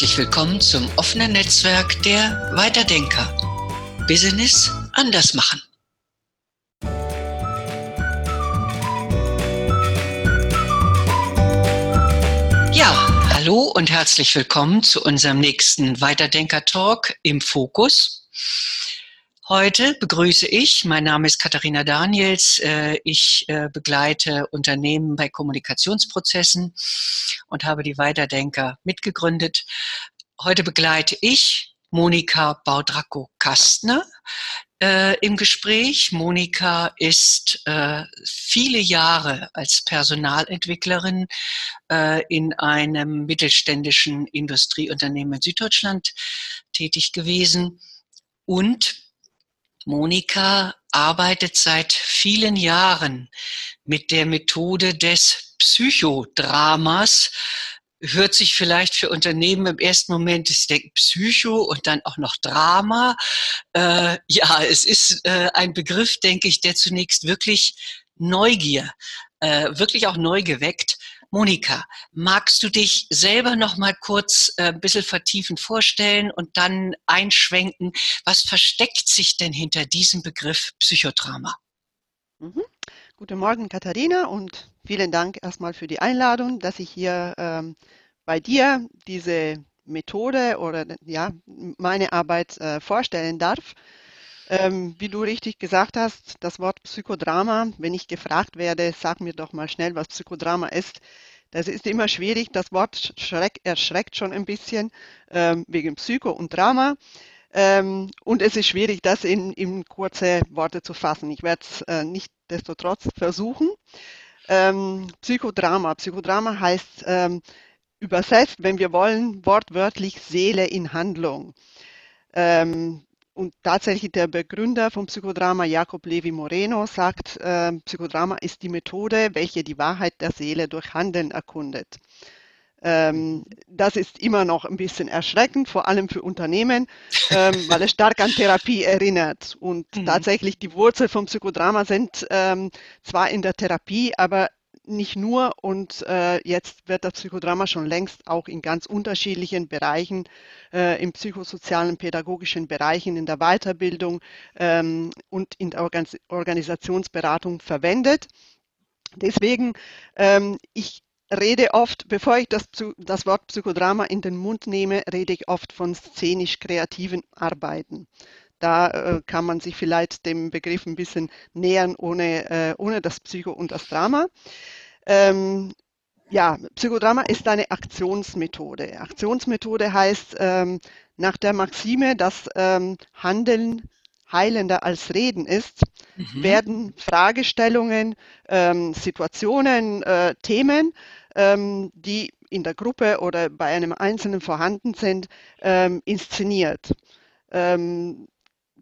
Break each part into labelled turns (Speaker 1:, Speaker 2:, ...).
Speaker 1: Herzlich willkommen zum offenen Netzwerk der Weiterdenker. Business anders machen. Ja, hallo und herzlich willkommen zu unserem nächsten Weiterdenker-Talk im Fokus. Heute begrüße ich, mein Name ist Katharina Daniels, äh, ich äh, begleite Unternehmen bei Kommunikationsprozessen und habe die Weiterdenker mitgegründet. Heute begleite ich Monika Baudrako-Kastner äh, im Gespräch. Monika ist viele Jahre als Personalentwicklerin in einem mittelständischen Industrieunternehmen in Süddeutschland tätig gewesen und Monika arbeitet seit vielen Jahren mit der Methode des Psychodramas. Hört sich vielleicht für Unternehmen im ersten Moment, ich denke Psycho und dann auch noch Drama. Äh, ja, es ist äh, ein Begriff, denke ich, der zunächst wirklich Neugier, äh, wirklich auch neu geweckt. Monika, magst du dich selber noch mal kurz äh, ein bisschen vertiefend vorstellen und dann einschwenken, was versteckt sich denn hinter diesem Begriff Psychodrama?
Speaker 2: Mhm. Guten Morgen, Katharina, und vielen Dank erstmal für die Einladung, dass ich hier ähm, bei dir diese Methode oder ja, meine Arbeit äh, vorstellen darf. Ähm, wie du richtig gesagt hast, das Wort Psychodrama, wenn ich gefragt werde, sag mir doch mal schnell, was Psychodrama ist. Das ist immer schwierig. Das Wort schreck, erschreckt schon ein bisschen ähm, wegen Psycho und Drama. Ähm, und es ist schwierig, das in, in kurze Worte zu fassen. Ich werde es äh, nicht destotrotz versuchen. Ähm, Psychodrama. Psychodrama heißt ähm, übersetzt, wenn wir wollen, wortwörtlich Seele in Handlung. Ähm, und tatsächlich der Begründer vom Psychodrama, Jakob Levi Moreno, sagt, äh, Psychodrama ist die Methode, welche die Wahrheit der Seele durch Handeln erkundet. Ähm, das ist immer noch ein bisschen erschreckend, vor allem für Unternehmen, ähm, weil es stark an Therapie erinnert. Und mhm. tatsächlich die Wurzel vom Psychodrama sind ähm, zwar in der Therapie, aber nicht nur und äh, jetzt wird das Psychodrama schon längst auch in ganz unterschiedlichen Bereichen, äh, im psychosozialen, pädagogischen Bereichen, in der Weiterbildung ähm, und in der Organ Organisationsberatung verwendet. Deswegen, ähm, ich rede oft, bevor ich das, das Wort Psychodrama in den Mund nehme, rede ich oft von szenisch-kreativen Arbeiten. Da äh, kann man sich vielleicht dem Begriff ein bisschen nähern, ohne, äh, ohne das Psycho und das Drama. Ähm, ja, Psychodrama ist eine Aktionsmethode. Aktionsmethode heißt ähm, nach der Maxime, dass ähm, Handeln heilender als Reden ist, mhm. werden Fragestellungen, ähm, Situationen, äh, Themen, ähm, die in der Gruppe oder bei einem Einzelnen vorhanden sind, ähm, inszeniert. Ähm,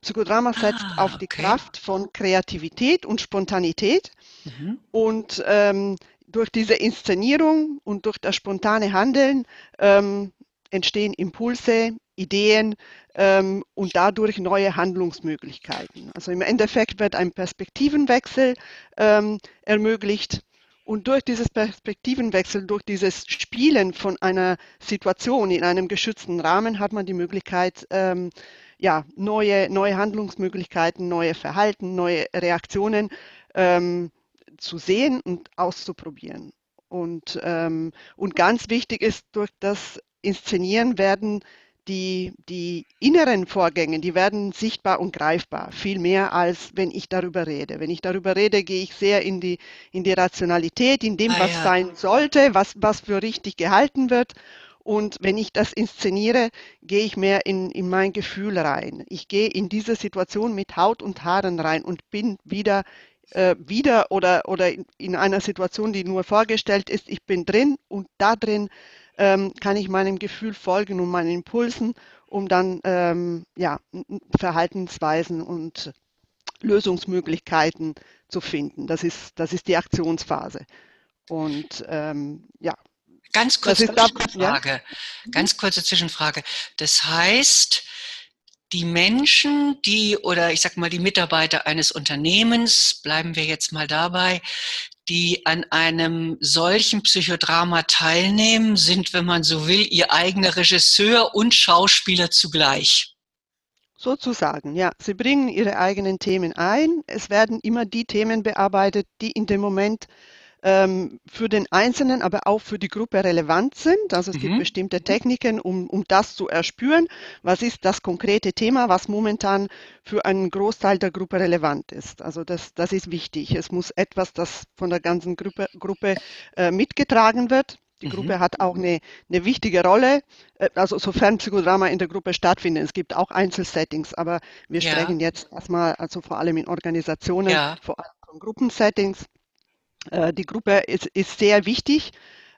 Speaker 2: Psychodrama setzt ah, auf die okay. Kraft von Kreativität und Spontanität. Mhm. Und ähm, durch diese Inszenierung und durch das spontane Handeln ähm, entstehen Impulse, Ideen ähm, und dadurch neue Handlungsmöglichkeiten. Also im Endeffekt wird ein Perspektivenwechsel ähm, ermöglicht. Und durch dieses Perspektivenwechsel, durch dieses Spielen von einer Situation in einem geschützten Rahmen hat man die Möglichkeit, ähm, ja, neue, neue Handlungsmöglichkeiten, neue Verhalten, neue Reaktionen ähm, zu sehen und auszuprobieren. Und, ähm, und ganz wichtig ist, durch das Inszenieren werden die, die inneren Vorgänge, die werden sichtbar und greifbar, viel mehr als wenn ich darüber rede. Wenn ich darüber rede, gehe ich sehr in die, in die Rationalität, in dem, ah, was ja. sein sollte, was, was für richtig gehalten wird. Und wenn ich das inszeniere, gehe ich mehr in, in mein Gefühl rein. Ich gehe in diese Situation mit Haut und Haaren rein und bin wieder, äh, wieder oder, oder in einer Situation, die nur vorgestellt ist. Ich bin drin und da drin ähm, kann ich meinem Gefühl folgen und meinen Impulsen, um dann ähm, ja, Verhaltensweisen und Lösungsmöglichkeiten zu finden. Das ist, das ist die Aktionsphase. Und ähm, ja,
Speaker 1: Ganz kurze Zwischenfrage. Ja? Ganz kurze Zwischenfrage. Das heißt, die Menschen, die oder ich sag mal die Mitarbeiter eines Unternehmens, bleiben wir jetzt mal dabei, die an einem solchen Psychodrama teilnehmen, sind, wenn man so will, ihr eigener Regisseur und Schauspieler zugleich.
Speaker 2: Sozusagen, ja. Sie bringen ihre eigenen Themen ein. Es werden immer die Themen bearbeitet, die in dem Moment ähm, für den Einzelnen, aber auch für die Gruppe relevant sind. Also es mhm. gibt bestimmte Techniken, um, um das zu erspüren. Was ist das konkrete Thema, was momentan für einen Großteil der Gruppe relevant ist? Also das, das ist wichtig. Es muss etwas, das von der ganzen Gruppe, Gruppe äh, mitgetragen wird. Die mhm. Gruppe hat auch eine, eine wichtige Rolle, äh, also sofern Psychodrama in der Gruppe stattfindet. Es gibt auch Einzelsettings, aber wir ja. sprechen jetzt erstmal, also vor allem in Organisationen, ja. vor allem von Gruppensettings. Äh, die Gruppe ist, ist sehr wichtig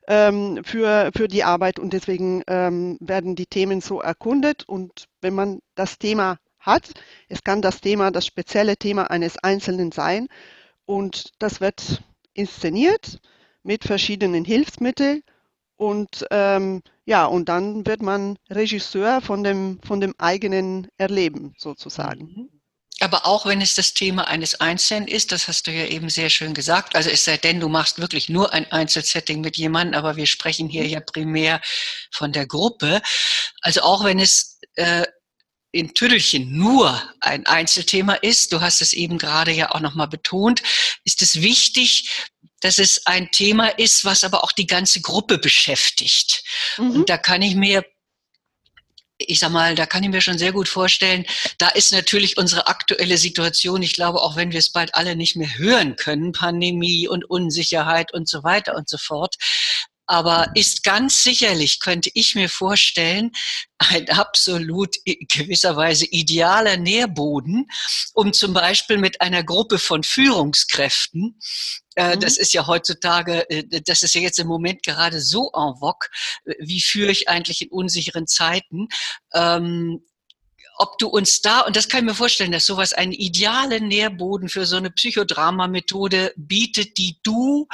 Speaker 2: ähm, für, für die Arbeit und deswegen ähm, werden die Themen so erkundet. Und wenn man das Thema hat, es kann das Thema, das spezielle Thema eines Einzelnen sein und das wird inszeniert mit verschiedenen Hilfsmitteln und ähm, ja, und dann wird man Regisseur von dem, von dem eigenen Erleben sozusagen. Mhm.
Speaker 1: Aber auch wenn es das Thema eines Einzelnen ist, das hast du ja eben sehr schön gesagt, also es sei denn, du machst wirklich nur ein Einzelsetting mit jemandem, aber wir sprechen hier ja primär von der Gruppe. Also auch wenn es äh, in Tüdelchen nur ein Einzelthema ist, du hast es eben gerade ja auch nochmal betont, ist es wichtig, dass es ein Thema ist, was aber auch die ganze Gruppe beschäftigt. Mhm. Und da kann ich mir ich sag mal, da kann ich mir schon sehr gut vorstellen, da ist natürlich unsere aktuelle Situation, ich glaube, auch wenn wir es bald alle nicht mehr hören können, Pandemie und Unsicherheit und so weiter und so fort, aber ist ganz sicherlich, könnte ich mir vorstellen, ein absolut gewisserweise idealer Nährboden, um zum Beispiel mit einer Gruppe von Führungskräften, mhm. das ist ja heutzutage, äh, das ist ja jetzt im Moment gerade so en vogue, wie führe ich eigentlich in unsicheren Zeiten, ähm, ob du uns da, und das kann ich mir vorstellen, dass sowas einen idealen Nährboden für so eine Psychodrama-Methode bietet, die du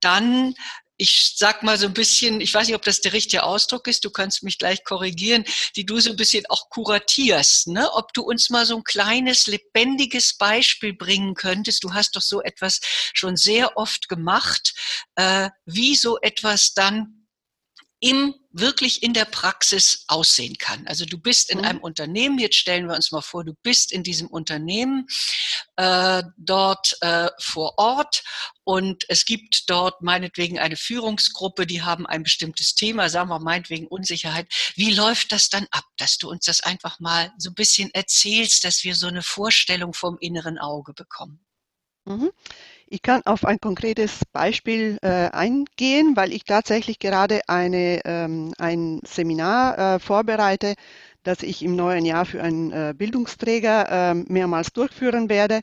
Speaker 1: dann ich sag mal so ein bisschen, ich weiß nicht, ob das der richtige Ausdruck ist, du kannst mich gleich korrigieren, die du so ein bisschen auch kuratierst, ne? Ob du uns mal so ein kleines, lebendiges Beispiel bringen könntest. Du hast doch so etwas schon sehr oft gemacht, äh, wie so etwas dann im wirklich in der Praxis aussehen kann. Also du bist in mhm. einem Unternehmen, jetzt stellen wir uns mal vor, du bist in diesem Unternehmen äh, dort äh, vor Ort und es gibt dort meinetwegen eine Führungsgruppe, die haben ein bestimmtes Thema, sagen wir meinetwegen Unsicherheit. Wie läuft das dann ab, dass du uns das einfach mal so ein bisschen erzählst, dass wir so eine Vorstellung vom inneren Auge bekommen?
Speaker 2: Mhm. Ich kann auf ein konkretes Beispiel äh, eingehen, weil ich tatsächlich gerade eine, ähm, ein Seminar äh, vorbereite, das ich im neuen Jahr für einen äh, Bildungsträger äh, mehrmals durchführen werde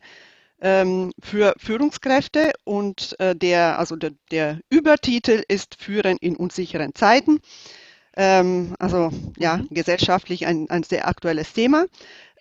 Speaker 2: ähm, für Führungskräfte und äh, der, also der, der Übertitel ist Führen in unsicheren Zeiten. Ähm, also ja, gesellschaftlich ein, ein sehr aktuelles Thema.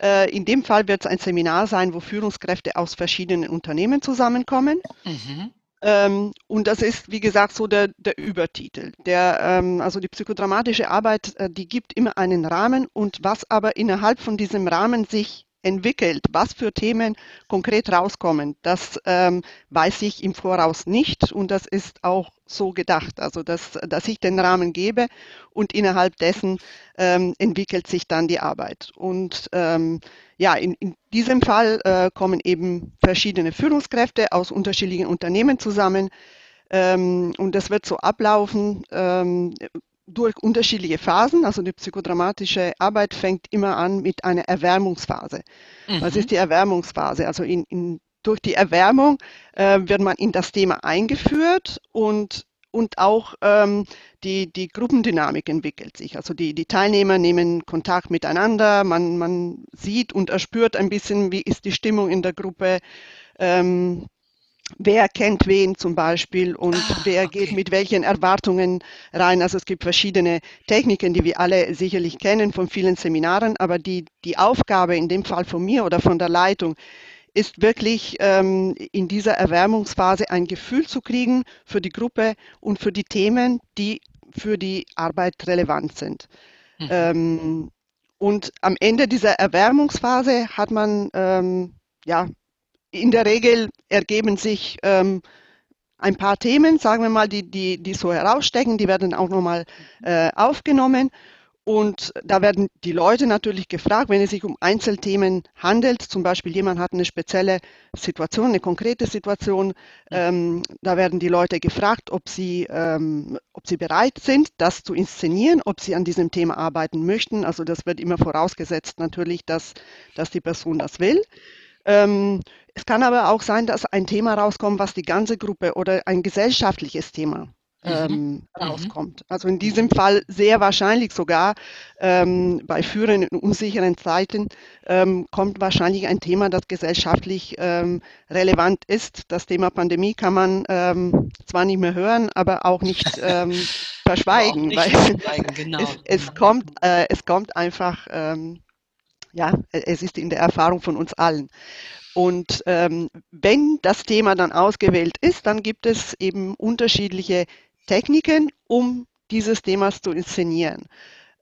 Speaker 2: Äh, in dem Fall wird es ein Seminar sein, wo Führungskräfte aus verschiedenen Unternehmen zusammenkommen. Mhm. Ähm, und das ist, wie gesagt, so der, der Übertitel. Der, ähm, also die psychodramatische Arbeit, äh, die gibt immer einen Rahmen und was aber innerhalb von diesem Rahmen sich entwickelt, was für Themen konkret rauskommen, das ähm, weiß ich im Voraus nicht und das ist auch so gedacht, also dass, dass ich den Rahmen gebe und innerhalb dessen ähm, entwickelt sich dann die Arbeit. Und ähm, ja, in, in diesem Fall äh, kommen eben verschiedene Führungskräfte aus unterschiedlichen Unternehmen zusammen. Ähm, und das wird so ablaufen. Ähm, durch unterschiedliche Phasen. Also die psychodramatische Arbeit fängt immer an mit einer Erwärmungsphase. Mhm. Was ist die Erwärmungsphase? Also in, in, durch die Erwärmung äh, wird man in das Thema eingeführt und, und auch ähm, die, die Gruppendynamik entwickelt sich. Also die, die Teilnehmer nehmen Kontakt miteinander, man, man sieht und erspürt ein bisschen, wie ist die Stimmung in der Gruppe. Ähm, wer kennt wen zum Beispiel und ah, wer okay. geht mit welchen Erwartungen rein. Also es gibt verschiedene Techniken, die wir alle sicherlich kennen von vielen Seminaren, aber die, die Aufgabe in dem Fall von mir oder von der Leitung ist wirklich ähm, in dieser Erwärmungsphase ein Gefühl zu kriegen für die Gruppe und für die Themen, die für die Arbeit relevant sind. Mhm. Ähm, und am Ende dieser Erwärmungsphase hat man ähm, ja in der Regel ergeben sich ähm, ein paar Themen, sagen wir mal, die, die, die so herausstecken, die werden auch nochmal äh, aufgenommen. Und da werden die Leute natürlich gefragt, wenn es sich um Einzelthemen handelt, zum Beispiel jemand hat eine spezielle Situation, eine konkrete Situation, ähm, da werden die Leute gefragt, ob sie, ähm, ob sie bereit sind, das zu inszenieren, ob sie an diesem Thema arbeiten möchten. Also das wird immer vorausgesetzt natürlich, dass, dass die Person das will. Ähm, es kann aber auch sein, dass ein Thema rauskommt, was die ganze Gruppe oder ein gesellschaftliches Thema mhm. ähm, mhm. rauskommt. Also in diesem Fall sehr wahrscheinlich sogar ähm, bei führenden unsicheren Zeiten ähm, kommt wahrscheinlich ein Thema, das gesellschaftlich ähm, relevant ist. Das Thema Pandemie kann man ähm, zwar nicht mehr hören, aber auch nicht ähm, verschweigen, nicht weil genau. es, es, kommt, äh, es kommt einfach ja, es ist in der Erfahrung von uns allen. Und ähm, wenn das Thema dann ausgewählt ist, dann gibt es eben unterschiedliche Techniken, um dieses Thema zu inszenieren.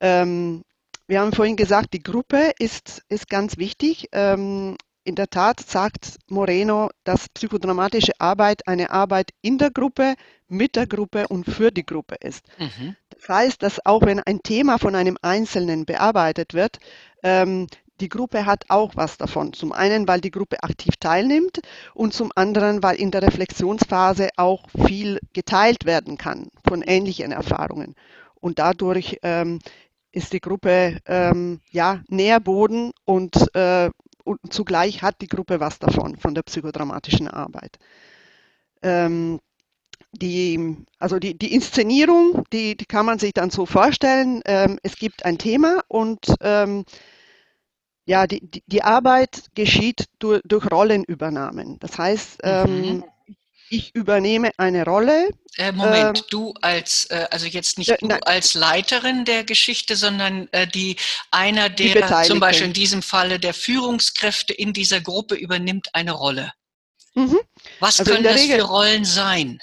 Speaker 2: Ähm, wir haben vorhin gesagt, die Gruppe ist, ist ganz wichtig. Ähm, in der Tat sagt Moreno, dass psychodramatische Arbeit eine Arbeit in der Gruppe, mit der Gruppe und für die Gruppe ist. Mhm. Das heißt, dass auch wenn ein Thema von einem Einzelnen bearbeitet wird, ähm, die Gruppe hat auch was davon. Zum einen, weil die Gruppe aktiv teilnimmt und zum anderen, weil in der Reflexionsphase auch viel geteilt werden kann von ähnlichen Erfahrungen. Und dadurch ähm, ist die Gruppe ähm, ja Nährboden und, äh, und zugleich hat die Gruppe was davon von der psychodramatischen Arbeit. Ähm, die, also die, die Inszenierung, die, die kann man sich dann so vorstellen. Ähm, es gibt ein Thema und ähm, ja, die, die, die Arbeit geschieht durch, durch Rollenübernahmen. Das heißt, ähm, mhm. ich übernehme eine Rolle.
Speaker 1: Äh, Moment, ähm, du als, äh, also jetzt nicht äh, du als Leiterin der Geschichte, sondern äh, die einer der, zum Beispiel in diesem Falle der Führungskräfte in dieser Gruppe übernimmt eine Rolle. Mhm. Was also können das Regel, für Rollen sein?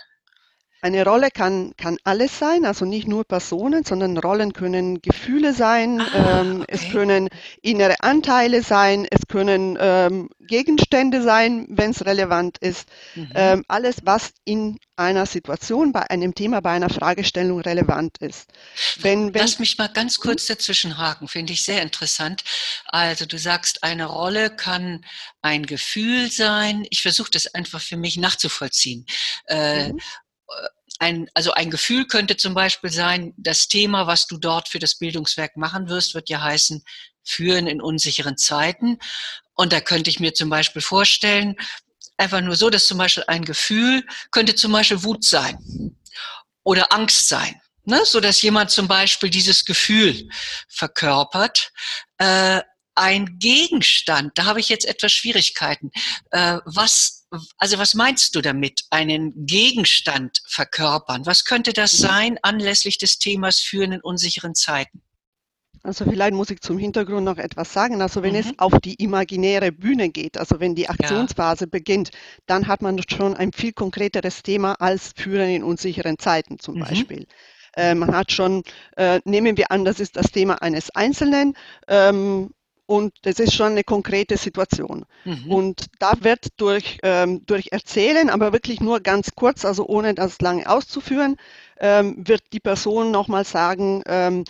Speaker 2: Eine Rolle kann, kann alles sein, also nicht nur Personen, sondern Rollen können Gefühle sein, ah, ähm, okay. es können innere Anteile sein, es können ähm, Gegenstände sein, wenn es relevant ist. Mhm. Ähm, alles, was in einer Situation, bei einem Thema, bei einer Fragestellung relevant ist.
Speaker 1: Wenn, wenn Lass mich mal ganz hm? kurz dazwischen haken, finde ich sehr interessant. Also du sagst, eine Rolle kann ein Gefühl sein. Ich versuche das einfach für mich nachzuvollziehen. Äh, mhm ein, also ein Gefühl könnte zum Beispiel sein, das Thema, was du dort für das Bildungswerk machen wirst, wird ja heißen, führen in unsicheren Zeiten. Und da könnte ich mir zum Beispiel vorstellen, einfach nur so, dass zum Beispiel ein Gefühl könnte zum Beispiel Wut sein oder Angst sein. Ne, so dass jemand zum Beispiel dieses Gefühl verkörpert. Äh, ein Gegenstand, da habe ich jetzt etwas Schwierigkeiten. Äh, was also was meinst du damit, einen Gegenstand verkörpern? Was könnte das mhm. sein anlässlich des Themas führen in unsicheren Zeiten?
Speaker 2: Also vielleicht muss ich zum Hintergrund noch etwas sagen. Also wenn mhm. es auf die imaginäre Bühne geht, also wenn die Aktionsphase ja. beginnt, dann hat man schon ein viel konkreteres Thema als Führen in unsicheren Zeiten zum mhm. Beispiel. Äh, man hat schon, äh, nehmen wir an, das ist das Thema eines Einzelnen. Ähm, und das ist schon eine konkrete Situation. Mhm. Und da wird durch, ähm, durch Erzählen, aber wirklich nur ganz kurz, also ohne das lange auszuführen, ähm, wird die Person nochmal sagen, ähm,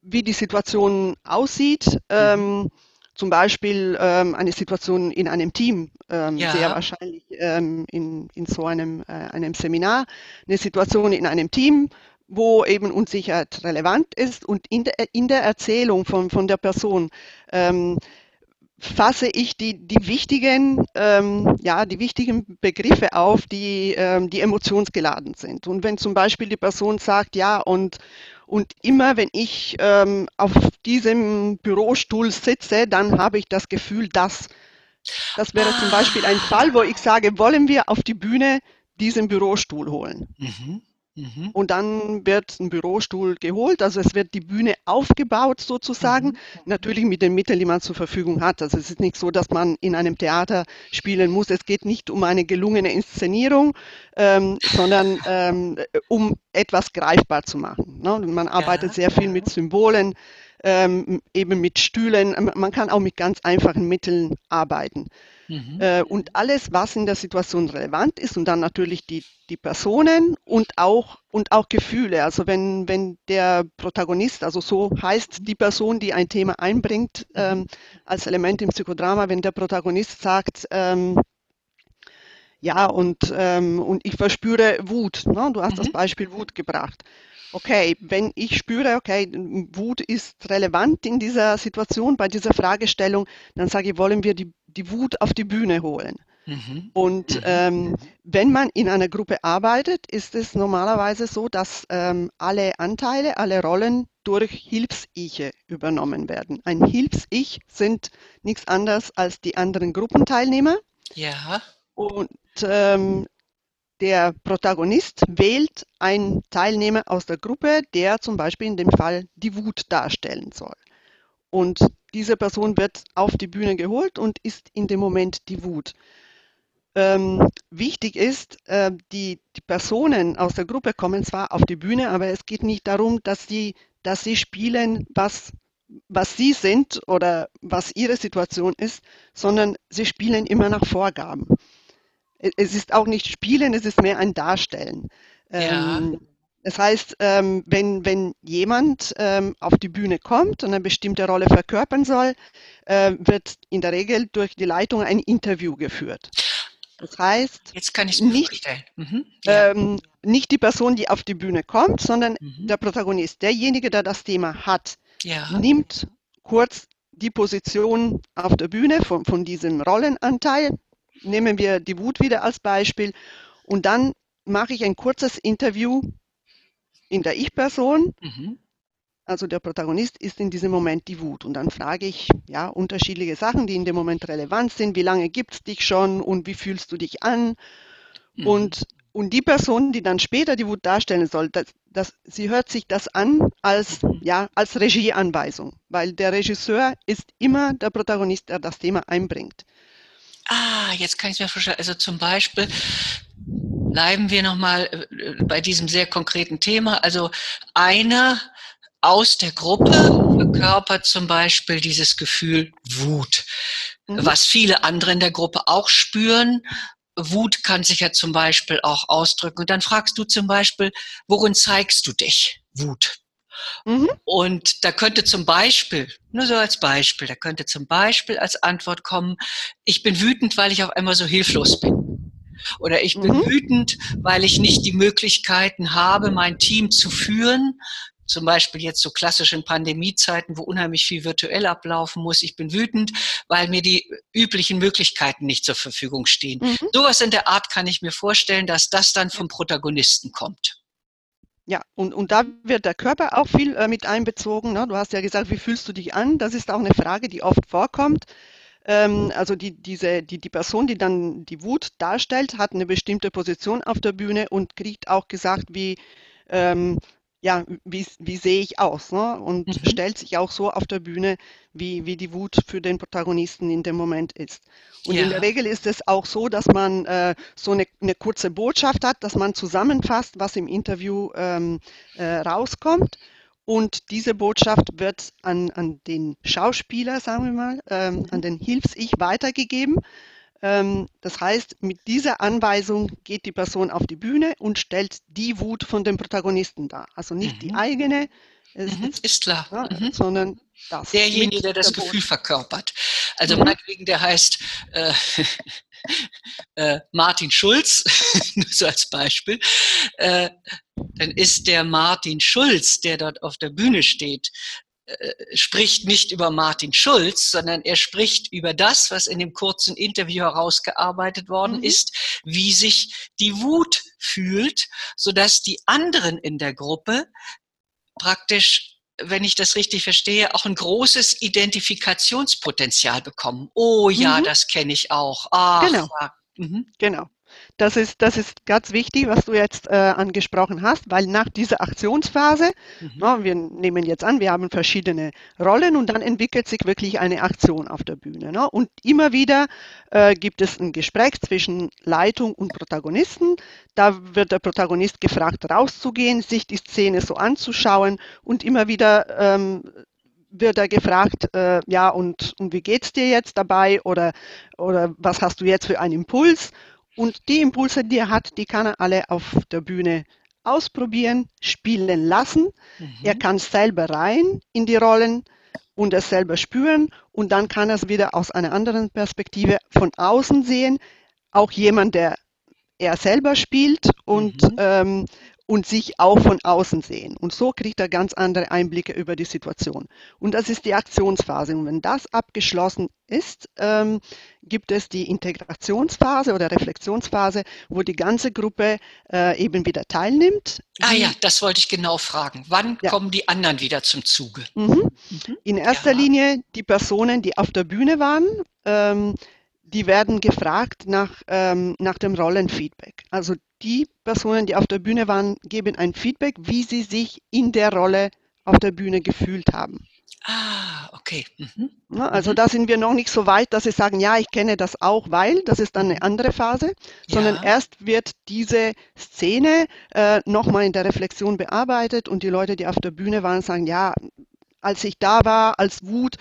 Speaker 2: wie die Situation aussieht. Mhm. Ähm, zum Beispiel ähm, eine Situation in einem Team, ähm, ja. sehr wahrscheinlich in, in so einem, äh, einem Seminar, eine Situation in einem Team, wo eben Unsicherheit relevant ist und in der, in der Erzählung von, von der Person ähm, fasse ich die, die, wichtigen, ähm, ja, die wichtigen Begriffe auf, die, ähm, die emotionsgeladen sind. Und wenn zum Beispiel die Person sagt, ja, und, und immer wenn ich ähm, auf diesem Bürostuhl sitze, dann habe ich das Gefühl, dass. Das wäre zum Beispiel ein Fall, wo ich sage, wollen wir auf die Bühne diesen Bürostuhl holen? Mhm. Mhm. Und dann wird ein Bürostuhl geholt, also es wird die Bühne aufgebaut sozusagen, mhm. natürlich mit den Mitteln, die man zur Verfügung hat. Also es ist nicht so, dass man in einem Theater spielen muss. Es geht nicht um eine gelungene Inszenierung, ähm, sondern ähm, um etwas greifbar zu machen. Ne? Man arbeitet ja, sehr viel mit Symbolen, ähm, eben mit Stühlen. Man kann auch mit ganz einfachen Mitteln arbeiten. Mhm. Äh, und alles, was in der Situation relevant ist und dann natürlich die, die Personen und auch, und auch Gefühle. Also wenn, wenn der Protagonist, also so heißt die Person, die ein Thema einbringt mhm. ähm, als Element im Psychodrama, wenn der Protagonist sagt, ähm, ja, und, ähm, und ich verspüre Wut. Ne? Du hast mhm. das Beispiel Wut gebracht. Okay, wenn ich spüre, okay, Wut ist relevant in dieser Situation, bei dieser Fragestellung, dann sage ich, wollen wir die, die Wut auf die Bühne holen. Mhm. Und mhm. ähm, wenn man in einer Gruppe arbeitet, ist es normalerweise so, dass ähm, alle Anteile, alle Rollen durch Hilfs-Iche übernommen werden. Ein Hilfs-Ich sind nichts anderes als die anderen Gruppenteilnehmer.
Speaker 1: Ja.
Speaker 2: Und ähm, der Protagonist wählt einen Teilnehmer aus der Gruppe, der zum Beispiel in dem Fall die Wut darstellen soll. Und diese Person wird auf die Bühne geholt und ist in dem Moment die Wut. Ähm, wichtig ist, äh, die, die, Personen aus der Gruppe kommen zwar auf die Bühne, aber es geht nicht darum, dass sie, dass sie spielen, was, was sie sind oder was ihre Situation ist, sondern sie spielen immer nach Vorgaben es ist auch nicht Spielen, es ist mehr ein Darstellen. Ja. Ähm, das heißt, ähm, wenn, wenn jemand ähm, auf die Bühne kommt und eine bestimmte Rolle verkörpern soll, äh, wird in der Regel durch die Leitung ein Interview geführt. Das heißt,
Speaker 1: Jetzt kann ich nicht, mhm.
Speaker 2: ja. ähm, nicht die Person, die auf die Bühne kommt, sondern mhm. der Protagonist, derjenige, der das Thema hat, ja. nimmt kurz die Position auf der Bühne von, von diesem Rollenanteil nehmen wir die Wut wieder als Beispiel und dann mache ich ein kurzes Interview in der Ich-Person. Mhm. Also der Protagonist ist in diesem Moment die Wut. Und dann frage ich ja unterschiedliche Sachen, die in dem Moment relevant sind. Wie lange gibt es dich schon und wie fühlst du dich an? Mhm. Und, und die Person, die dann später die Wut darstellen soll, das, das, sie hört sich das an als, mhm. ja, als Regieanweisung, weil der Regisseur ist immer der Protagonist, der das Thema einbringt.
Speaker 1: Ah, jetzt kann ich mir vorstellen, also zum Beispiel bleiben wir nochmal äh, bei diesem sehr konkreten Thema. Also einer aus der Gruppe verkörpert zum Beispiel dieses Gefühl Wut, mhm. was viele andere in der Gruppe auch spüren. Wut kann sich ja zum Beispiel auch ausdrücken. Und dann fragst du zum Beispiel, worin zeigst du dich? Wut. Mhm. Und da könnte zum Beispiel, nur so als Beispiel, da könnte zum Beispiel als Antwort kommen, ich bin wütend, weil ich auf einmal so hilflos bin. Oder ich bin mhm. wütend, weil ich nicht die Möglichkeiten habe, mein Team zu führen. Zum Beispiel jetzt so klassischen Pandemiezeiten, wo unheimlich viel virtuell ablaufen muss. Ich bin wütend, weil mir die üblichen Möglichkeiten nicht zur Verfügung stehen. Mhm. Sowas in der Art kann ich mir vorstellen, dass das dann vom Protagonisten kommt.
Speaker 2: Ja, und, und da wird der Körper auch viel äh, mit einbezogen. Ne? Du hast ja gesagt, wie fühlst du dich an? Das ist auch eine Frage, die oft vorkommt. Ähm, also die, diese, die, die Person, die dann die Wut darstellt, hat eine bestimmte Position auf der Bühne und kriegt auch gesagt, wie, ähm, ja, wie, wie sehe ich aus? Ne? Und mhm. stellt sich auch so auf der Bühne, wie, wie die Wut für den Protagonisten in dem Moment ist. Und ja. in der Regel ist es auch so, dass man äh, so eine, eine, kurze Botschaft hat, dass man zusammenfasst, was im Interview ähm, äh, rauskommt. Und diese Botschaft wird an, an den Schauspieler, sagen wir mal, ähm, mhm. an den Hilfs-Ich weitergegeben. Ähm, das heißt, mit dieser Anweisung geht die Person auf die Bühne und stellt die Wut von dem Protagonisten dar. Also nicht mhm. die eigene,
Speaker 1: mhm. ist klar,
Speaker 2: ja, mhm. sondern das.
Speaker 1: Derjenige, der das Gefühl verkörpert. Also mhm. meinetwegen, der heißt äh, äh, Martin Schulz, nur so als Beispiel. Äh, dann ist der Martin Schulz, der dort auf der Bühne steht, spricht nicht über Martin Schulz, sondern er spricht über das, was in dem kurzen Interview herausgearbeitet worden mhm. ist, wie sich die Wut fühlt, sodass die anderen in der Gruppe praktisch wenn ich das richtig verstehe, auch ein großes Identifikationspotenzial bekommen. Oh ja, mhm. das kenne ich auch.
Speaker 2: Ach, genau. Ja. Mhm. Genau. Das ist, das ist ganz wichtig, was du jetzt äh, angesprochen hast, weil nach dieser Aktionsphase, mhm. na, wir nehmen jetzt an, wir haben verschiedene Rollen und dann entwickelt sich wirklich eine Aktion auf der Bühne. Na, und immer wieder äh, gibt es ein Gespräch zwischen Leitung und Protagonisten. Da wird der Protagonist gefragt, rauszugehen, sich die Szene so anzuschauen und immer wieder ähm, wird er gefragt, äh, ja, und, und wie geht's dir jetzt dabei oder, oder was hast du jetzt für einen Impuls? Und die Impulse, die er hat, die kann er alle auf der Bühne ausprobieren, spielen lassen. Mhm. Er kann selber rein in die Rollen und es selber spüren und dann kann er es wieder aus einer anderen Perspektive von außen sehen. Auch jemand, der er selber spielt und, mhm. ähm, und sich auch von außen sehen. Und so kriegt er ganz andere Einblicke über die Situation. Und das ist die Aktionsphase. Und wenn das abgeschlossen ist, ähm, gibt es die Integrationsphase oder Reflexionsphase, wo die ganze Gruppe äh, eben wieder teilnimmt.
Speaker 1: Ah ja, das wollte ich genau fragen. Wann ja. kommen die anderen wieder zum Zuge?
Speaker 2: Mhm. Mhm. In erster ja. Linie die Personen, die auf der Bühne waren. Ähm, die werden gefragt nach, ähm, nach dem Rollenfeedback. Also die Personen, die auf der Bühne waren, geben ein Feedback, wie sie sich in der Rolle auf der Bühne gefühlt haben.
Speaker 1: Ah, okay. Mhm.
Speaker 2: also mhm. da sind wir noch nicht so weit, dass sie sagen, ja, ich kenne das auch, weil das ist dann eine andere Phase, sondern ja. erst wird diese Szene äh, nochmal in der Reflexion bearbeitet und die Leute, die auf der Bühne waren, sagen, ja, als ich da war, als Wut,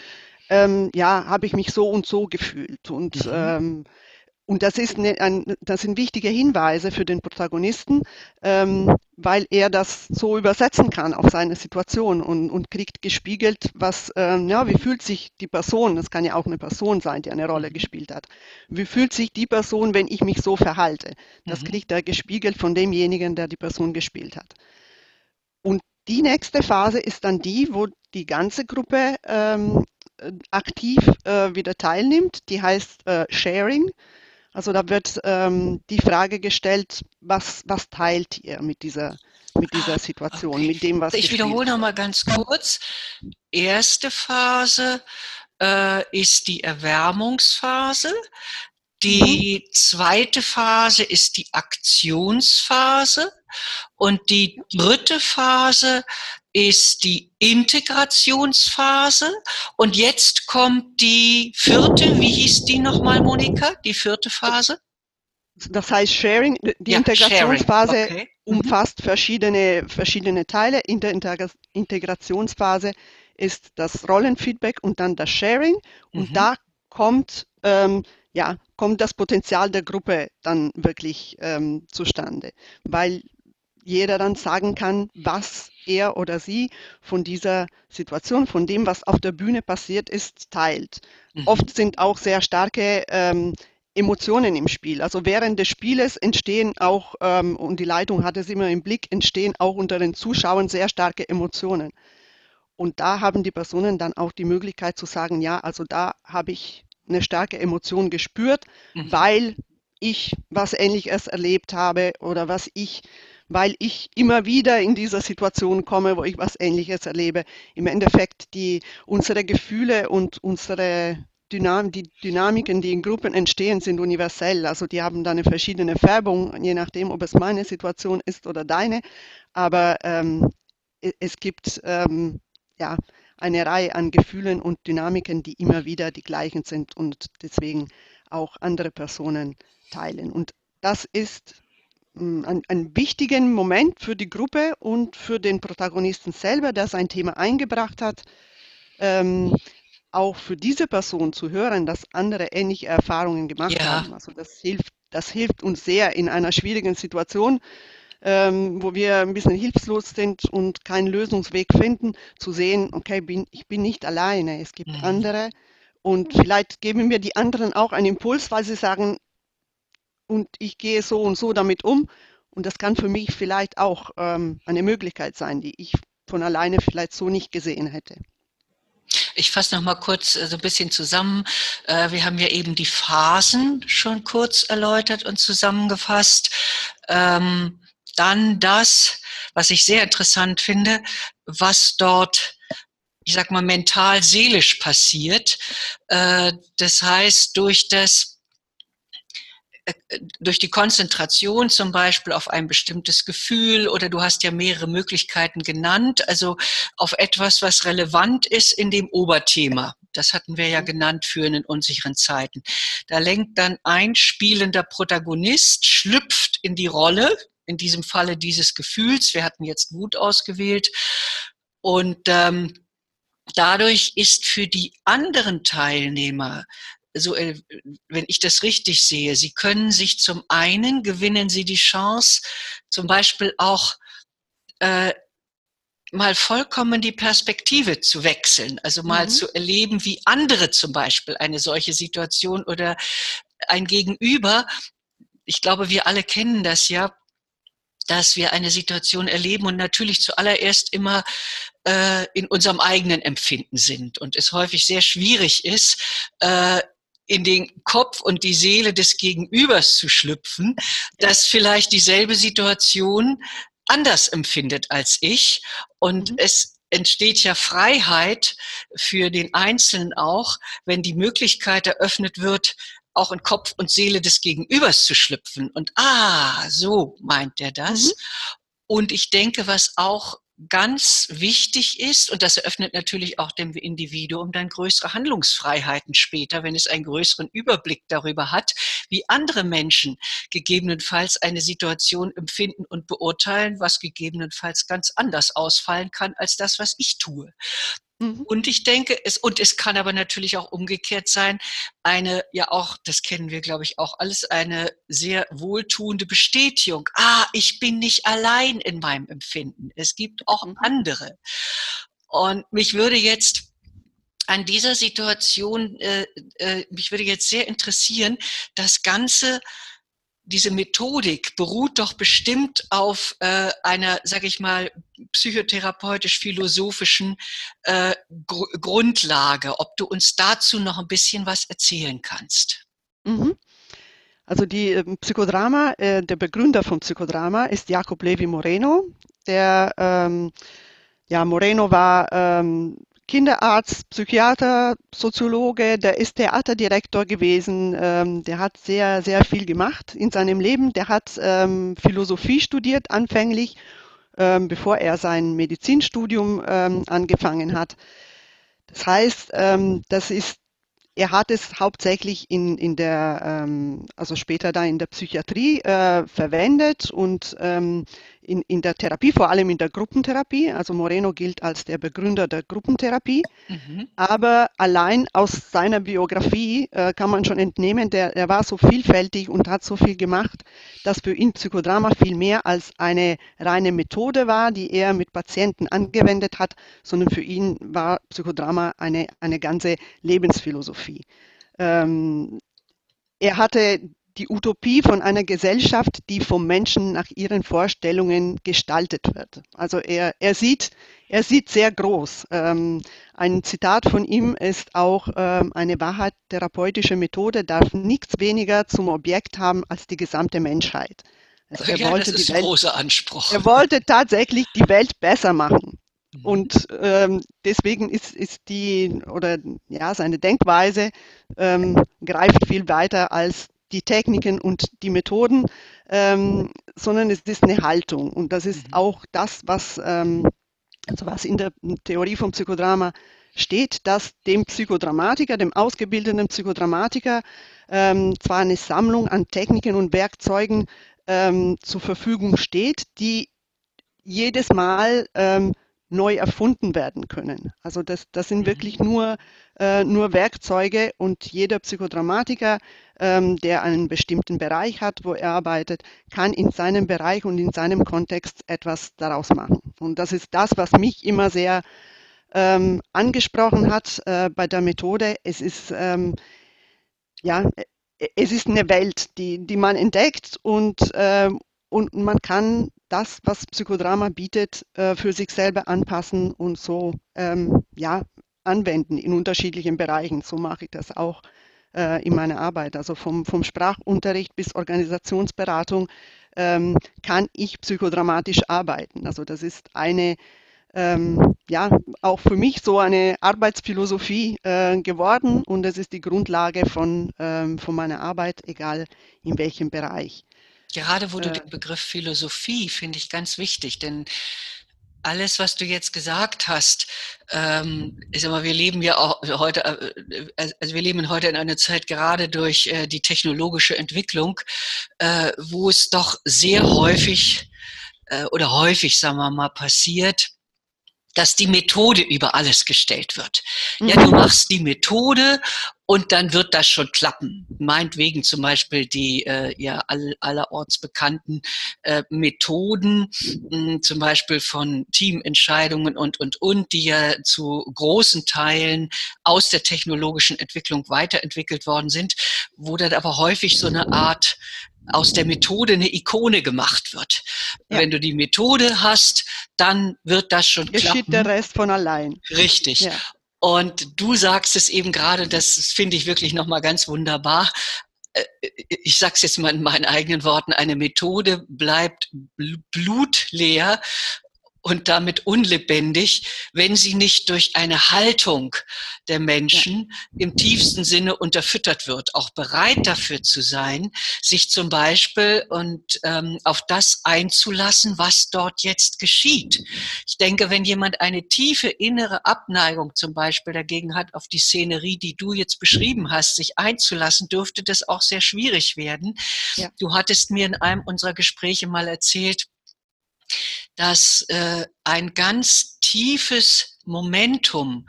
Speaker 2: ähm, ja, habe ich mich so und so gefühlt. Und, mhm. ähm, und das, ist eine, ein, das sind wichtige Hinweise für den Protagonisten, ähm, weil er das so übersetzen kann auf seine Situation und, und kriegt gespiegelt, was, ähm, ja, wie fühlt sich die Person, das kann ja auch eine Person sein, die eine Rolle mhm. gespielt hat, wie fühlt sich die Person, wenn ich mich so verhalte? Das mhm. kriegt er gespiegelt von demjenigen, der die Person gespielt hat. Und die nächste Phase ist dann die, wo die ganze Gruppe ähm, aktiv äh, wieder teilnimmt. Die heißt äh, Sharing. Also da wird ähm, die Frage gestellt, was, was teilt ihr mit dieser, mit dieser Situation, okay. mit dem, was
Speaker 1: Ich wiederhole nochmal ganz kurz. Erste Phase äh, ist die Erwärmungsphase. Die mhm. zweite Phase ist die Aktionsphase und die dritte Phase ist die Integrationsphase und jetzt kommt die vierte, wie hieß die nochmal, Monika, die vierte Phase?
Speaker 2: Das heißt Sharing, die ja, Integrationsphase okay. Mhm. umfasst verschiedene, verschiedene Teile. In der Integrationsphase ist das Rollenfeedback und dann das Sharing und mhm. da kommt ähm, ja, kommt das Potenzial der Gruppe dann wirklich ähm, zustande, weil jeder dann sagen kann, was er oder sie von dieser Situation, von dem, was auf der Bühne passiert ist, teilt. Mhm. Oft sind auch sehr starke ähm, Emotionen im Spiel. Also während des Spieles entstehen auch, ähm, und die Leitung hat es immer im Blick, entstehen auch unter den Zuschauern sehr starke Emotionen. Und da haben die Personen dann auch die Möglichkeit zu sagen, ja, also da habe ich eine starke Emotion gespürt, mhm. weil ich was Ähnliches erlebt habe oder was ich, weil ich immer wieder in dieser Situation komme, wo ich was Ähnliches erlebe. Im Endeffekt die unsere Gefühle und unsere Dynam die Dynamiken, die in Gruppen entstehen, sind universell. Also die haben da eine verschiedene Färbung, je nachdem, ob es meine Situation ist oder deine. Aber ähm, es gibt ähm, ja eine Reihe an Gefühlen und Dynamiken, die immer wieder die gleichen sind und deswegen auch andere Personen teilen. Und das ist hm, ein, ein wichtiger Moment für die Gruppe und für den Protagonisten selber, der sein Thema eingebracht hat. Ähm, auch für diese Person zu hören, dass andere ähnliche Erfahrungen gemacht ja. haben. Also das hilft, das hilft uns sehr in einer schwierigen Situation, ähm, wo wir ein bisschen hilflos sind und keinen Lösungsweg finden, zu sehen, okay, bin, ich bin nicht alleine, es gibt mhm. andere. Und vielleicht geben mir die anderen auch einen Impuls, weil sie sagen, und ich gehe so und so damit um. Und das kann für mich vielleicht auch ähm, eine Möglichkeit sein, die ich von alleine vielleicht so nicht gesehen hätte.
Speaker 1: Ich fasse noch mal kurz äh, so ein bisschen zusammen. Äh, wir haben ja eben die Phasen schon kurz erläutert und zusammengefasst. Ähm, dann das, was ich sehr interessant finde, was dort, ich sag mal, mental-seelisch passiert. Äh, das heißt, durch das durch die Konzentration zum Beispiel auf ein bestimmtes Gefühl oder du hast ja mehrere Möglichkeiten genannt, also auf etwas, was relevant ist in dem Oberthema. Das hatten wir ja mhm. genannt, führen in unsicheren Zeiten. Da lenkt dann ein spielender Protagonist, schlüpft in die Rolle, in diesem Falle dieses Gefühls. Wir hatten jetzt Wut ausgewählt. Und ähm, dadurch ist für die anderen Teilnehmer so, äh, wenn ich das richtig sehe, sie können sich zum einen gewinnen sie die Chance, zum Beispiel auch äh, mal vollkommen die Perspektive zu wechseln, also mal mhm. zu erleben, wie andere zum Beispiel eine solche Situation oder ein Gegenüber. Ich glaube, wir alle kennen das ja, dass wir eine Situation erleben und natürlich zuallererst immer äh, in unserem eigenen Empfinden sind und es häufig sehr schwierig ist, äh, in den Kopf und die Seele des Gegenübers zu schlüpfen, das vielleicht dieselbe Situation anders empfindet als ich. Und mhm. es entsteht ja Freiheit für den Einzelnen auch, wenn die Möglichkeit eröffnet wird, auch in Kopf und Seele des Gegenübers zu schlüpfen. Und ah, so meint er das. Mhm. Und ich denke, was auch ganz wichtig ist, und das eröffnet natürlich auch dem Individuum dann größere Handlungsfreiheiten später, wenn es einen größeren Überblick darüber hat, wie andere Menschen gegebenenfalls eine Situation empfinden und beurteilen, was gegebenenfalls ganz anders ausfallen kann als das, was ich tue. Mhm. Und ich denke, es, und es kann aber natürlich auch umgekehrt sein, eine, ja auch, das kennen wir, glaube ich, auch alles, eine sehr wohltuende Bestätigung. Ah, ich bin nicht allein in meinem Empfinden. Es gibt auch mhm. andere. Und mich würde jetzt an dieser Situation, äh, äh, mich würde jetzt sehr interessieren, das Ganze diese Methodik beruht doch bestimmt auf äh, einer, sage ich mal, psychotherapeutisch-philosophischen äh, Gr Grundlage. Ob du uns dazu noch ein bisschen was erzählen kannst?
Speaker 2: Mhm. Also die äh, Psychodrama, äh, der Begründer von Psychodrama ist Jacob Levi Moreno. Der ähm, ja, Moreno war ähm, Kinderarzt, Psychiater, Soziologe, der ist Theaterdirektor gewesen, ähm, der hat sehr, sehr viel gemacht in seinem Leben. Der hat ähm, Philosophie studiert anfänglich, ähm, bevor er sein Medizinstudium ähm, angefangen hat. Das heißt, ähm, das ist er hat es hauptsächlich in, in der, ähm, also später da in der Psychiatrie äh, verwendet und in, in der Therapie, vor allem in der Gruppentherapie. Also Moreno gilt als der Begründer der Gruppentherapie. Mhm. Aber allein aus seiner Biografie äh, kann man schon entnehmen, der, er war so vielfältig und hat so viel gemacht, dass für ihn Psychodrama viel mehr als eine reine Methode war, die er mit Patienten angewendet hat, sondern für ihn war Psychodrama eine, eine ganze Lebensphilosophie. Ähm, er hatte die Utopie von einer Gesellschaft, die vom Menschen nach ihren Vorstellungen gestaltet wird. Also er, er, sieht, er sieht sehr groß. Ähm, ein Zitat von ihm ist auch, ähm, eine wahrheit-therapeutische Methode darf nichts weniger zum Objekt haben als die gesamte Menschheit.
Speaker 1: Also er ja, wollte das ist ein großer Anspruch.
Speaker 2: Er wollte tatsächlich die Welt besser machen. Mhm. Und ähm, deswegen ist, ist die oder ja seine Denkweise ähm, greift viel weiter als die Techniken und die Methoden, ähm, sondern es ist eine Haltung. Und das ist mhm. auch das, was, ähm, also was in der Theorie vom Psychodrama steht, dass dem Psychodramatiker, dem ausgebildeten Psychodramatiker, ähm, zwar eine Sammlung an Techniken und Werkzeugen ähm, zur Verfügung steht, die jedes Mal ähm, neu erfunden werden können. Also das, das sind mhm. wirklich nur, äh, nur Werkzeuge und jeder Psychodramatiker ähm, der einen bestimmten Bereich hat, wo er arbeitet, kann in seinem Bereich und in seinem Kontext etwas daraus machen. Und das ist das, was mich immer sehr ähm, angesprochen hat äh, bei der Methode. Es ist ähm, ja, es ist eine Welt, die, die man entdeckt und, äh, und man kann das, was Psychodrama bietet, äh, für sich selber anpassen und so ähm, ja, anwenden in unterschiedlichen Bereichen. So mache ich das auch äh, in meiner Arbeit. Also vom, vom Sprachunterricht bis Organisationsberatung ähm, kann ich psychodramatisch arbeiten. Also das ist eine ähm, ja auch für mich so eine Arbeitsphilosophie äh, geworden und es ist die Grundlage von, ähm, von meiner Arbeit, egal in welchem Bereich.
Speaker 1: Gerade wo du äh, den Begriff Philosophie finde ich ganz wichtig, denn alles, was du jetzt gesagt hast, ähm, ich sag mal, wir leben ja auch heute, äh, also wir leben heute in einer Zeit gerade durch äh, die technologische Entwicklung, äh, wo es doch sehr häufig äh, oder häufig, sagen wir mal, passiert, dass die Methode über alles gestellt wird. Ja, du mhm. machst die Methode und dann wird das schon klappen. Meinetwegen zum Beispiel die äh, ja all, allerorts bekannten äh, Methoden, mh, hm, zum Beispiel von Teamentscheidungen und und und, die ja zu großen Teilen aus der technologischen Entwicklung weiterentwickelt worden sind, wo dann aber häufig so eine Art aus der Methode eine Ikone gemacht wird. Ja. Wenn du die Methode hast, dann wird das schon
Speaker 2: Geschieht klappen. der Rest von allein.
Speaker 1: Richtig. Ja. Und du sagst es eben gerade, das finde ich wirklich nochmal ganz wunderbar. Äh, ich sage es jetzt mal in meinen eigenen Worten, eine Methode bleibt blutleer und damit unlebendig, wenn sie nicht durch eine Haltung der Menschen ja. im tiefsten Sinne unterfüttert wird, auch bereit dafür zu sein, sich zum Beispiel und ähm, auf das einzulassen, was dort jetzt geschieht. Ich denke, wenn jemand eine tiefe innere Abneigung zum Beispiel dagegen hat, auf die Szenerie, die du jetzt beschrieben hast, sich einzulassen, dürfte das auch sehr schwierig werden. Ja. Du hattest mir in einem unserer Gespräche mal erzählt, dass äh, ein ganz tiefes Momentum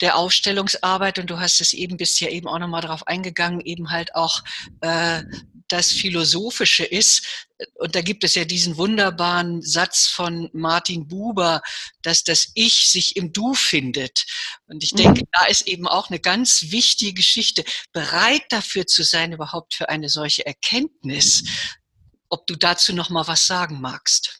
Speaker 1: der Aufstellungsarbeit, und du hast es eben, bist ja eben auch nochmal darauf eingegangen, eben halt auch äh, das Philosophische ist. Und da gibt es ja diesen wunderbaren Satz von Martin Buber, dass das Ich sich im Du findet. Und ich denke, mhm. da ist eben auch eine ganz wichtige Geschichte, bereit dafür zu sein, überhaupt für eine solche Erkenntnis. Ob du dazu nochmal was sagen magst.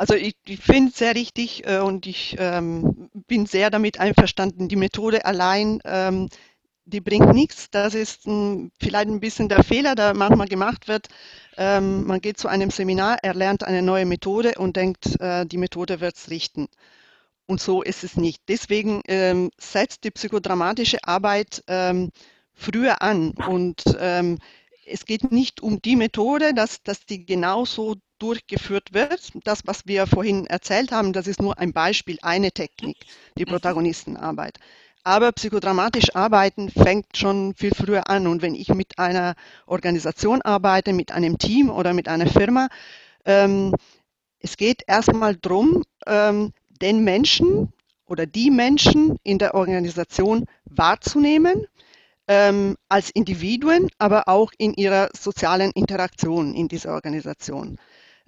Speaker 2: Also ich, ich finde es sehr richtig äh, und ich ähm, bin sehr damit einverstanden. Die Methode allein, ähm, die bringt nichts. Das ist ein, vielleicht ein bisschen der Fehler, der manchmal gemacht wird. Ähm, man geht zu einem Seminar, er lernt eine neue Methode und denkt, äh, die Methode wird es richten. Und so ist es nicht. Deswegen ähm, setzt die psychodramatische Arbeit ähm, früher an und ähm, es geht nicht um die Methode, dass, dass die genauso durchgeführt wird. Das, was wir vorhin erzählt haben, das ist nur ein Beispiel, eine Technik, die mhm. Protagonistenarbeit. Aber psychodramatisch arbeiten fängt schon viel früher an. Und wenn ich mit einer Organisation arbeite, mit einem Team oder mit einer Firma, ähm, es geht erstmal darum, ähm, den Menschen oder die Menschen in der Organisation wahrzunehmen, ähm, als Individuen, aber auch in ihrer sozialen Interaktion in dieser Organisation.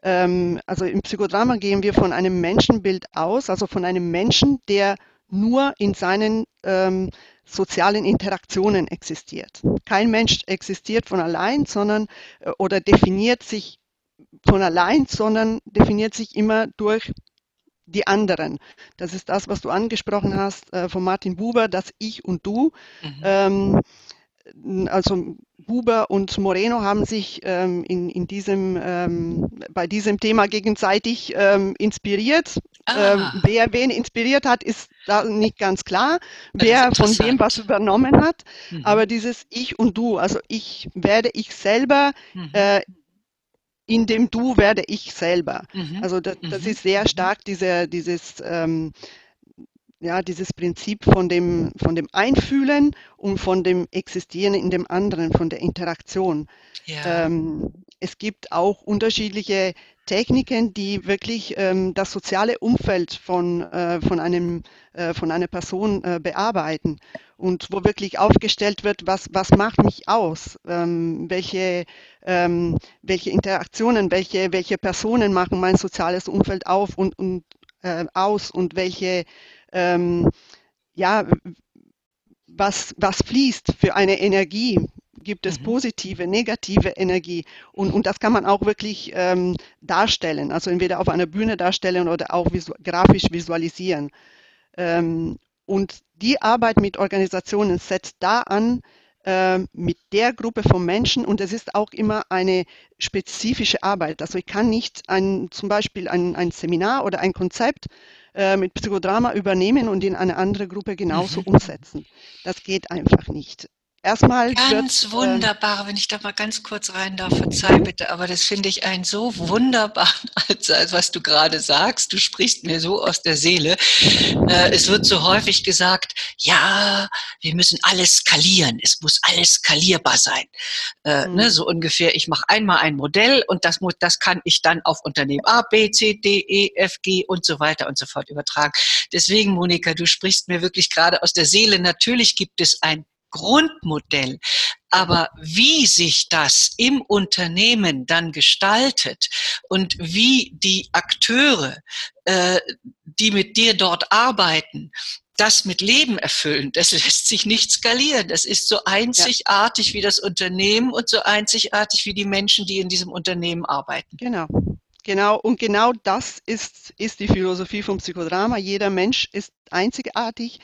Speaker 2: Ähm, also im Psychodrama gehen wir von einem Menschenbild aus, also von einem Menschen, der nur in seinen ähm, sozialen Interaktionen existiert. Kein Mensch existiert von allein, sondern äh, oder definiert sich von allein, sondern definiert sich immer durch die anderen. Das ist das, was du angesprochen hast äh, von Martin Buber, das Ich und Du. Mhm. Ähm, also Buber und Moreno haben sich ähm, in, in diesem, ähm, bei diesem Thema gegenseitig ähm, inspiriert. Ähm, wer wen inspiriert hat, ist da nicht ganz klar, wer von wem was übernommen hat. Mhm. Aber dieses Ich und Du, also ich werde ich selber, mhm. äh, in dem Du werde ich selber. Mhm. Also das, das, mhm. ist sehr stark diese, dieses ähm, ja, dieses Prinzip von dem, von dem Einfühlen und von dem Existieren in dem anderen, von der Interaktion. Ja. Ähm, es gibt auch unterschiedliche Techniken, die wirklich ähm, das soziale Umfeld von, äh, von, einem, äh, von einer Person äh, bearbeiten und wo wirklich aufgestellt wird, was, was macht mich aus, ähm, welche, ähm, welche Interaktionen, welche, welche Personen machen mein soziales Umfeld auf und, und äh, aus und welche ähm, ja, was, was fließt für eine Energie, gibt es mhm. positive, negative Energie. Und, und das kann man auch wirklich ähm, darstellen, also entweder auf einer Bühne darstellen oder auch visu grafisch visualisieren. Ähm, und die Arbeit mit Organisationen setzt da an, mit der Gruppe von Menschen und es ist auch immer eine spezifische Arbeit. Also ich kann nicht ein, zum Beispiel ein, ein Seminar oder ein Konzept äh, mit Psychodrama übernehmen und in eine andere Gruppe genauso mhm. umsetzen. Das geht einfach nicht.
Speaker 1: Erstmal ganz wird, ähm, wunderbar, wenn ich da mal ganz kurz rein darf, verzeih bitte, aber das finde ich ein so wunderbar, als, als was du gerade sagst. Du sprichst mir so aus der Seele. Äh, es wird so häufig gesagt, ja, wir müssen alles skalieren, es muss alles skalierbar sein. Äh, mhm. ne, so ungefähr, ich mache einmal ein Modell und das, muss, das kann ich dann auf Unternehmen A, B, C, D, E, F, G und so weiter und so fort übertragen. Deswegen, Monika, du sprichst mir wirklich gerade aus der Seele. Natürlich gibt es ein Grundmodell. Aber wie sich das im Unternehmen dann gestaltet und wie die Akteure, äh, die mit dir dort arbeiten, das mit Leben erfüllen, das lässt sich nicht skalieren. Das ist so einzigartig ja. wie das Unternehmen und so einzigartig wie die Menschen, die in diesem Unternehmen arbeiten.
Speaker 2: Genau. Genau, und genau das ist, ist die Philosophie vom Psychodrama. Jeder Mensch ist einzigartig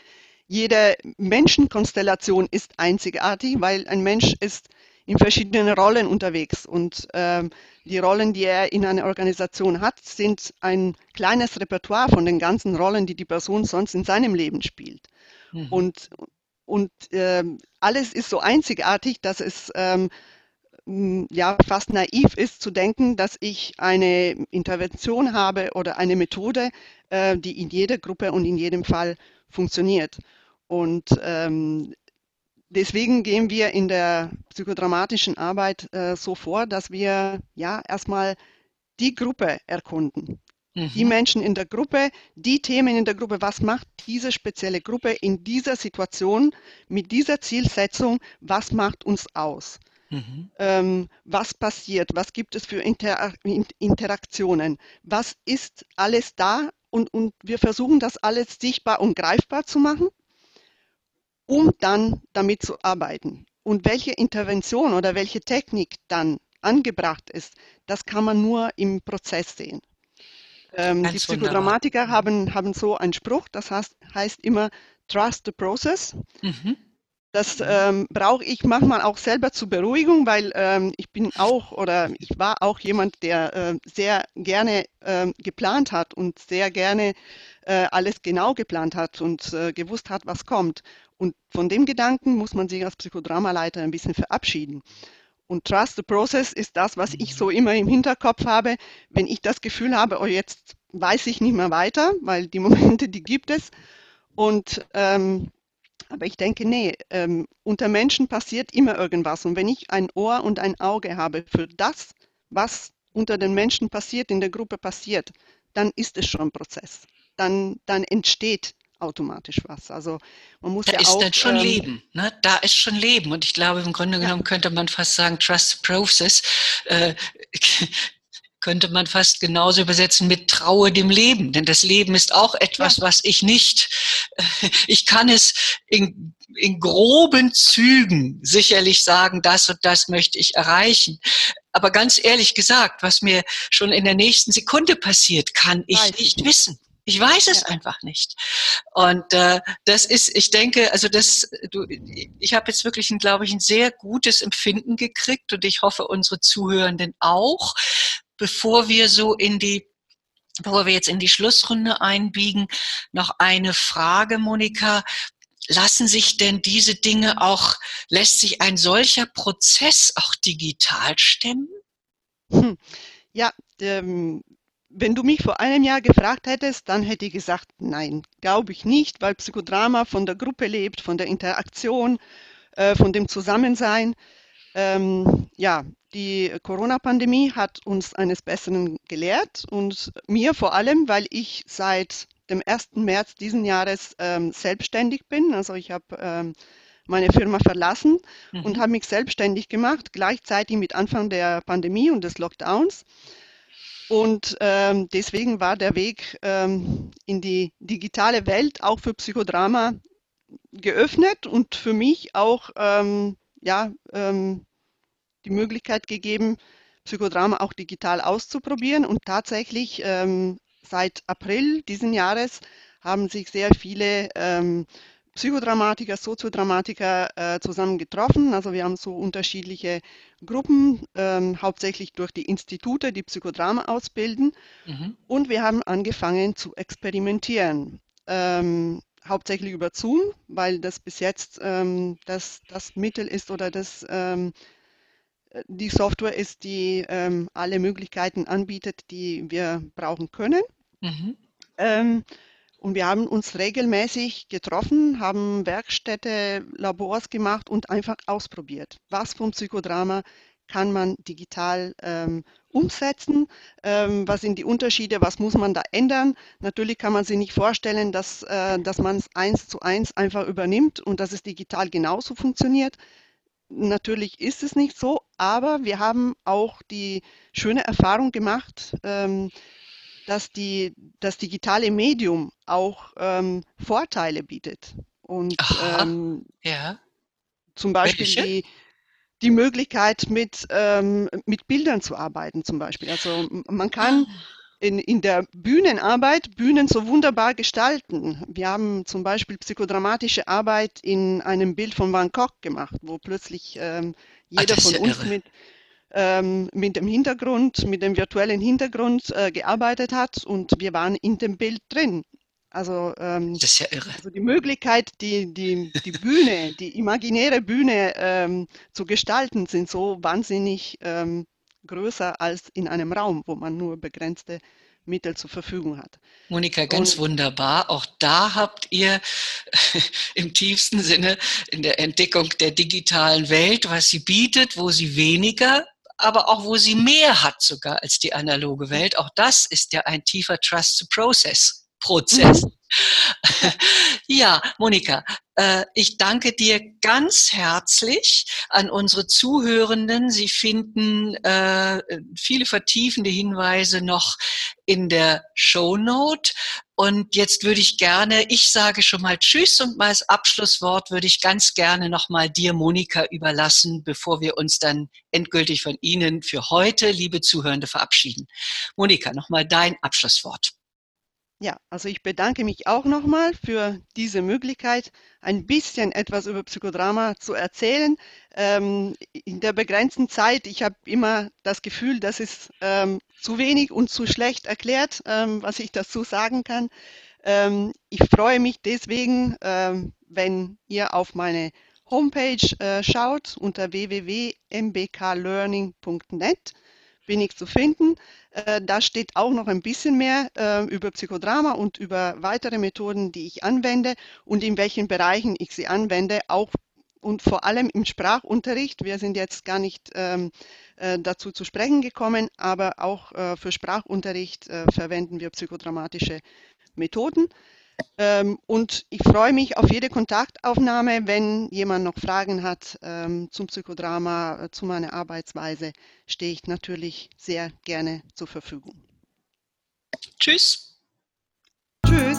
Speaker 2: jede Menschenkonstellation ist einzigartig, weil ein Mensch ist in verschiedenen Rollen unterwegs und ähm, die Rollen, die er in einer Organisation hat, sind ein kleines Repertoire von den ganzen Rollen, die die Person sonst in seinem Leben spielt. Mhm. Und, und ähm, alles ist so einzigartig, dass es ähm, ja fast naiv ist zu denken, dass ich eine Intervention habe oder eine Methode, äh, die in jeder Gruppe und in jedem Fall funktioniert. Und ähm, deswegen gehen wir in der psychodramatischen Arbeit äh, so vor, dass wir ja erstmal die Gruppe erkunden. Mhm. Die Menschen in der Gruppe, die Themen in der Gruppe, was macht diese spezielle Gruppe in dieser Situation mit dieser Zielsetzung, was macht uns aus? Mhm. Ähm, was passiert? Was gibt es für Inter Interaktionen? Was ist alles da? Und, und wir versuchen das alles sichtbar und greifbar zu machen um dann damit zu arbeiten. Und welche Intervention oder welche Technik dann angebracht ist, das kann man nur im Prozess sehen. Ähm, die Psychodramatiker haben, haben so einen Spruch, das heißt, heißt immer Trust the Process. Mhm. Das ähm, brauche ich manchmal auch selber zur Beruhigung, weil ähm, ich bin auch oder ich war auch jemand, der äh, sehr gerne äh, geplant hat und sehr gerne äh, alles genau geplant hat und äh, gewusst hat, was kommt. Und von dem Gedanken muss man sich als Psychodramaleiter ein bisschen verabschieden. Und Trust the Process ist das, was ich so immer im Hinterkopf habe, wenn ich das Gefühl habe, oh, jetzt weiß ich nicht mehr weiter, weil die Momente, die gibt es. Und ähm, aber ich denke, nee, ähm, unter Menschen passiert immer irgendwas. Und wenn ich ein Ohr und ein Auge habe für das, was unter den Menschen passiert, in der Gruppe passiert, dann ist es schon ein Prozess. Dann, dann entsteht automatisch was. Also man muss
Speaker 1: da
Speaker 2: ja
Speaker 1: ist
Speaker 2: auch,
Speaker 1: dann schon ähm, Leben, ne? Da ist schon Leben. Und ich glaube, im Grunde genommen ja. könnte man fast sagen, Trust Process. Äh, könnte man fast genauso übersetzen mit Traue dem Leben. Denn das Leben ist auch etwas, ja. was ich nicht, ich kann es in, in groben Zügen sicherlich sagen, das und das möchte ich erreichen. Aber ganz ehrlich gesagt, was mir schon in der nächsten Sekunde passiert, kann ich Weiß nicht wissen. Ich weiß es ja. einfach nicht. Und äh, das ist, ich denke, also das, du, ich habe jetzt wirklich, ein, glaube ich, ein sehr gutes Empfinden gekriegt und ich hoffe, unsere Zuhörenden auch, bevor wir so in die Bevor wir jetzt in die Schlussrunde einbiegen, noch eine Frage, Monika. Lassen sich denn diese Dinge auch, lässt sich ein solcher Prozess auch digital stemmen?
Speaker 2: Hm. Ja, ähm, wenn du mich vor einem Jahr gefragt hättest, dann hätte ich gesagt, nein, glaube ich nicht, weil Psychodrama von der Gruppe lebt, von der Interaktion, äh, von dem Zusammensein. Ähm, ja, die Corona-Pandemie hat uns eines Besseren gelehrt und mir vor allem, weil ich seit dem 1. März diesen Jahres ähm, selbstständig bin. Also ich habe ähm, meine Firma verlassen mhm. und habe mich selbstständig gemacht, gleichzeitig mit Anfang der Pandemie und des Lockdowns. Und ähm, deswegen war der Weg ähm, in die digitale Welt auch für Psychodrama geöffnet und für mich auch ähm, ja, ähm, die Möglichkeit gegeben, Psychodrama auch digital auszuprobieren. Und tatsächlich ähm, seit April diesen Jahres haben sich sehr viele ähm, Psychodramatiker, Soziodramatiker äh, zusammen getroffen. Also wir haben so unterschiedliche Gruppen, ähm, hauptsächlich durch die Institute, die Psychodrama ausbilden. Mhm. Und wir haben angefangen zu experimentieren. Ähm, hauptsächlich über Zoom, weil das bis jetzt ähm, das, das Mittel ist oder das, ähm, die Software ist, die ähm, alle Möglichkeiten anbietet, die wir brauchen können. Mhm. Und wir haben uns regelmäßig getroffen, haben Werkstätte, Labors gemacht und einfach ausprobiert. Was vom Psychodrama kann man digital ähm, umsetzen? Ähm, was sind die Unterschiede? Was muss man da ändern? Natürlich kann man sich nicht vorstellen, dass, äh, dass man es eins zu eins einfach übernimmt und dass es digital genauso funktioniert. Natürlich ist es nicht so, aber wir haben auch die schöne Erfahrung gemacht, ähm, dass die, das digitale Medium auch ähm, Vorteile bietet. Und ähm, ja. zum Beispiel die, die Möglichkeit, mit, ähm, mit Bildern zu arbeiten, zum Beispiel. Also man kann ah. in, in der Bühnenarbeit Bühnen so wunderbar gestalten. Wir haben zum Beispiel psychodramatische Arbeit in einem Bild von Van Gogh gemacht, wo plötzlich ähm, jeder Ach, von ja uns irre. mit ähm, mit dem Hintergrund, mit dem virtuellen Hintergrund äh, gearbeitet hat und wir waren in dem Bild drin. Also, ähm, das ist ja irre. Also die Möglichkeit, die, die, die Bühne, die imaginäre Bühne ähm, zu gestalten, sind so wahnsinnig ähm, größer als in einem Raum, wo man nur begrenzte Mittel zur Verfügung hat.
Speaker 1: Monika, ganz und, wunderbar. Auch da habt ihr im tiefsten Sinne in der Entdeckung der digitalen Welt, was sie bietet, wo sie weniger aber auch wo sie mehr hat sogar als die analoge Welt. Auch das ist ja ein tiefer Trust-to-Process. Prozess. Mhm. ja, Monika, äh, ich danke dir ganz herzlich an unsere Zuhörenden. Sie finden äh, viele vertiefende Hinweise noch in der Show Note. Und jetzt würde ich gerne, ich sage schon mal Tschüss und mal als Abschlusswort würde ich ganz gerne nochmal dir, Monika, überlassen, bevor wir uns dann endgültig von Ihnen für heute, liebe Zuhörende, verabschieden. Monika, nochmal dein Abschlusswort.
Speaker 2: Ja, also ich bedanke mich auch nochmal für diese Möglichkeit, ein bisschen etwas über Psychodrama zu erzählen. Ähm, in der begrenzten Zeit, ich habe immer das Gefühl, dass es ähm, zu wenig und zu schlecht erklärt, ähm, was ich dazu sagen kann. Ähm, ich freue mich deswegen, ähm, wenn ihr auf meine Homepage äh, schaut unter www.mbklearning.net ich zu finden. Äh, da steht auch noch ein bisschen mehr äh, über Psychodrama und über weitere Methoden, die ich anwende und in welchen Bereichen ich sie anwende, auch und vor allem im Sprachunterricht. Wir sind jetzt gar nicht ähm, äh, dazu zu sprechen gekommen, aber auch äh, für Sprachunterricht äh, verwenden wir psychodramatische Methoden. Ähm, und ich freue mich auf jede Kontaktaufnahme. Wenn jemand noch Fragen hat ähm, zum Psychodrama, äh, zu meiner Arbeitsweise, stehe ich natürlich sehr gerne zur Verfügung.
Speaker 1: Tschüss.
Speaker 2: Tschüss.